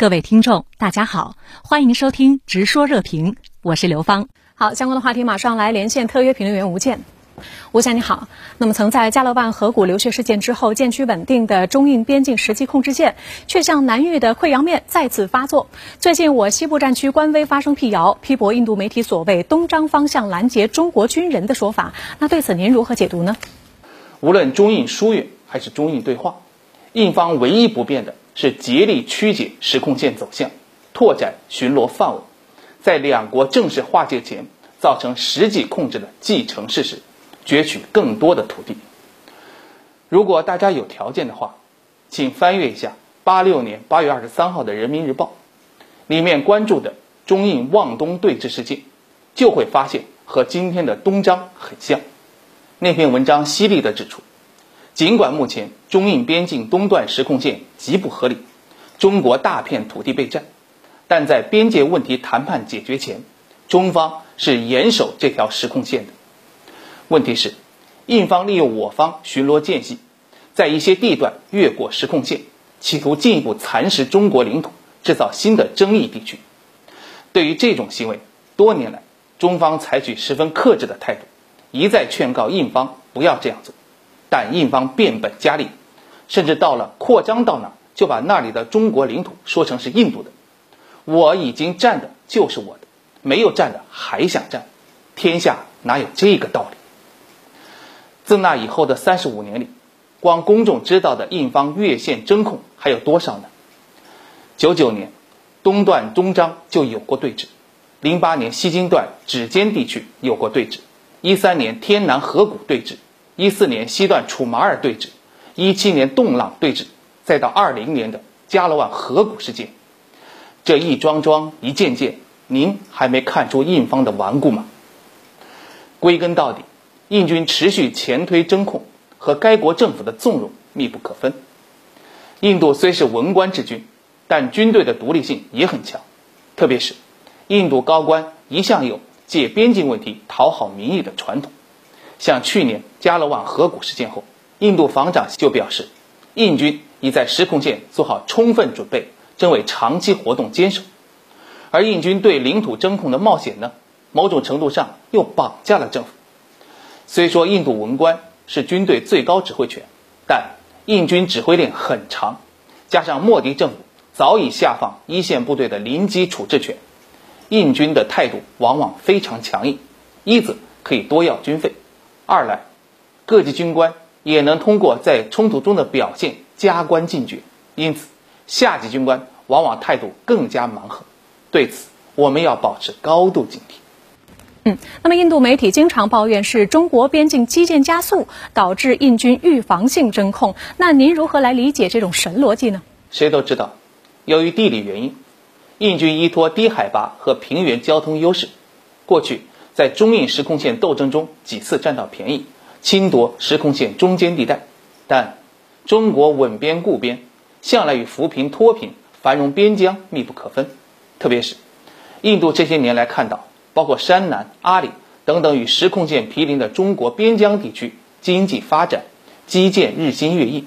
各位听众，大家好，欢迎收听《直说热评》，我是刘芳。好，相关的话题马上来连线特约评论员吴健。吴健你好，那么曾在加勒万河谷流血事件之后渐趋稳定的中印边境实际控制线，却像南域的溃疡面再次发作。最近我西部战区官微发生辟谣，批驳印度媒体所谓东张方向拦截中国军人的说法。那对此您如何解读呢？无论中印疏远还是中印对话，印方唯一不变的是竭力曲解实控线走向，拓展巡逻范围，在两国正式划界前造成实际控制的既成事实。攫取更多的土地。如果大家有条件的话，请翻阅一下八六年八月二十三号的《人民日报》，里面关注的中印望东对峙事件，就会发现和今天的东张很像。那篇文章犀利地指出，尽管目前中印边境东段实控线极不合理，中国大片土地被占，但在边界问题谈判解决前，中方是严守这条实控线的。问题是，印方利用我方巡逻间隙，在一些地段越过实控线，企图进一步蚕食中国领土，制造新的争议地区。对于这种行为，多年来中方采取十分克制的态度，一再劝告印方不要这样做，但印方变本加厉，甚至到了扩张到哪就把那里的中国领土说成是印度的。我已经占的就是我的，没有占的还想占，天下哪有这个道理？自那以后的三十五年里，光公众知道的印方越线征控还有多少呢？九九年，东段中张就有过对峙；零八年西京段指尖地区有过对峙；一三年天南河谷对峙；一四年西段楚马尔对峙；一七年洞朗对峙；再到二零年的加勒万河谷事件，这一桩桩一件件，您还没看出印方的顽固吗？归根到底。印军持续前推争控和该国政府的纵容密不可分。印度虽是文官治军，但军队的独立性也很强。特别是，印度高官一向有借边境问题讨好民意的传统。像去年加勒万河谷事件后，印度防长就表示，印军已在实控线做好充分准备，正为长期活动坚守。而印军对领土争控的冒险呢，某种程度上又绑架了政府。虽说印度文官是军队最高指挥权，但印军指挥令很长，加上莫迪政府早已下放一线部队的临机处置权，印军的态度往往非常强硬。一则可以多要军费，二来各级军官也能通过在冲突中的表现加官进爵，因此下级军官往往态度更加蛮横。对此，我们要保持高度警惕。嗯，那么印度媒体经常抱怨是中国边境基建加速导致印军预防性征控，那您如何来理解这种神逻辑呢？谁都知道，由于地理原因，印军依托低海拔和平原交通优势，过去在中印实控线斗争中几次占到便宜，侵夺实控线中间地带。但中国稳边固边，向来与扶贫脱贫、繁荣边疆密不可分，特别是印度这些年来看到。包括山南、阿里等等与实控线毗邻的中国边疆地区，经济发展、基建日新月异，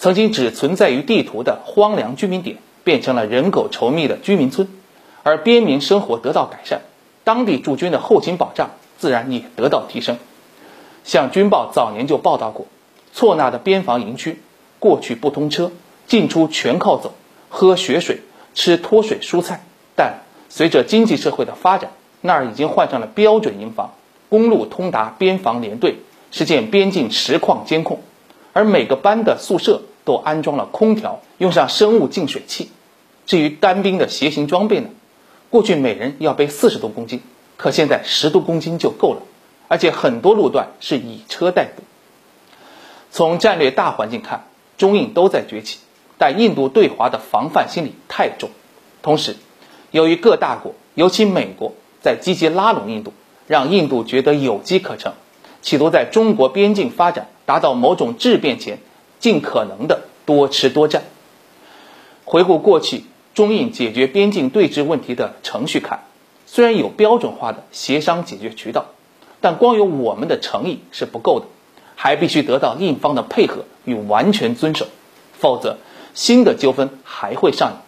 曾经只存在于地图的荒凉居民点，变成了人口稠密的居民村，而边民生活得到改善，当地驻军的后勤保障自然也得到提升。像军报早年就报道过，错那的边防营区，过去不通车，进出全靠走，喝雪水，吃脱水蔬菜，但随着经济社会的发展。那儿已经换上了标准营房，公路通达边防连队，实现边境实况监控，而每个班的宿舍都安装了空调，用上生物净水器。至于单兵的携行装备呢？过去每人要背四十多公斤，可现在十多公斤就够了，而且很多路段是以车代步。从战略大环境看，中印都在崛起，但印度对华的防范心理太重，同时，由于各大国，尤其美国。在积极拉拢印度，让印度觉得有机可乘，企图在中国边境发展达到某种质变前，尽可能的多吃多占。回顾过去中印解决边境对峙问题的程序看，虽然有标准化的协商解决渠道，但光有我们的诚意是不够的，还必须得到印方的配合与完全遵守，否则新的纠纷还会上演。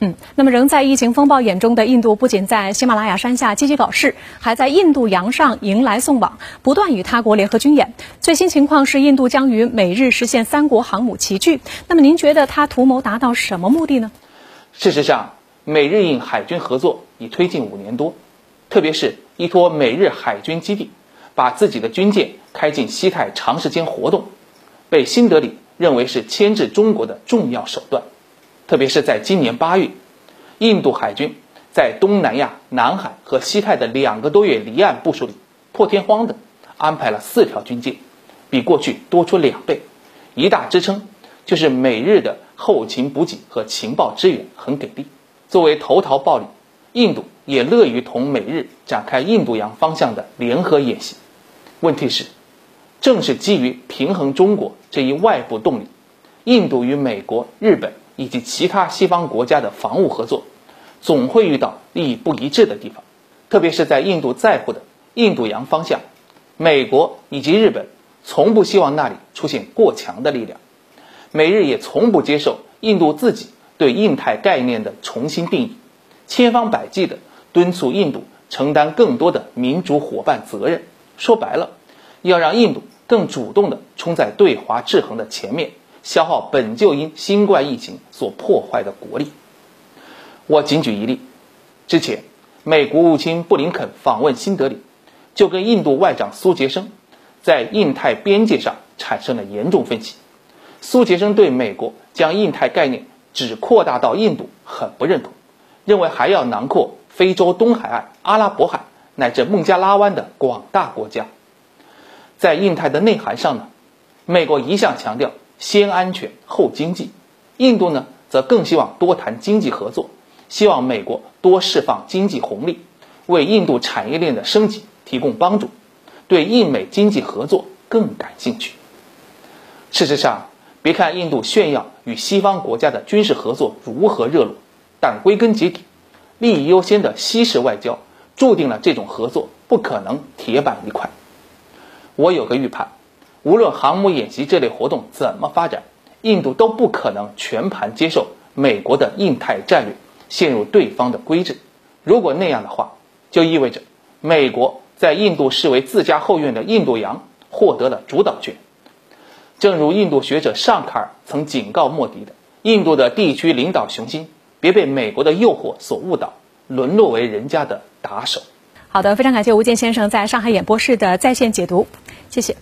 嗯，那么仍在疫情风暴眼中的印度，不仅在喜马拉雅山下积极搞事，还在印度洋上迎来送往，不断与他国联合军演。最新情况是，印度将于美日实现三国航母齐聚。那么，您觉得他图谋达到什么目的呢？事实上，美日印海军合作已推进五年多，特别是依托美日海军基地，把自己的军舰开进西太长时间活动，被新德里认为是牵制中国的重要手段。特别是在今年八月，印度海军在东南亚、南海和西太的两个多月离岸部署里，破天荒的安排了四条军舰，比过去多出两倍。一大支撑就是美日的后勤补给和情报支援很给力。作为投桃报李，印度也乐于同美日展开印度洋方向的联合演习。问题是，正是基于平衡中国这一外部动力，印度与美国、日本。以及其他西方国家的防务合作，总会遇到利益不一致的地方，特别是在印度在乎的印度洋方向，美国以及日本从不希望那里出现过强的力量，美日也从不接受印度自己对印太概念的重新定义，千方百计地敦促印度承担更多的民主伙伴责任。说白了，要让印度更主动地冲在对华制衡的前面。消耗本就因新冠疫情所破坏的国力。我仅举一例：之前，美国务卿布林肯访问新德里，就跟印度外长苏杰生在印太边界上产生了严重分歧。苏杰生对美国将印太概念只扩大到印度很不认同，认为还要囊括非洲东海岸、阿拉伯海乃至孟加拉湾的广大国家。在印太的内涵上呢，美国一向强调。先安全后经济，印度呢则更希望多谈经济合作，希望美国多释放经济红利，为印度产业链的升级提供帮助，对印美经济合作更感兴趣。事实上，别看印度炫耀与西方国家的军事合作如何热络，但归根结底，利益优先的西式外交注定了这种合作不可能铁板一块。我有个预判。无论航母演习这类活动怎么发展，印度都不可能全盘接受美国的印太战略，陷入对方的规制。如果那样的话，就意味着美国在印度视为自家后院的印度洋获得了主导权。正如印度学者尚卡尔曾警告莫迪的：“印度的地区领导雄心，别被美国的诱惑所误导，沦落为人家的打手。”好的，非常感谢吴健先生在上海演播室的在线解读，谢谢。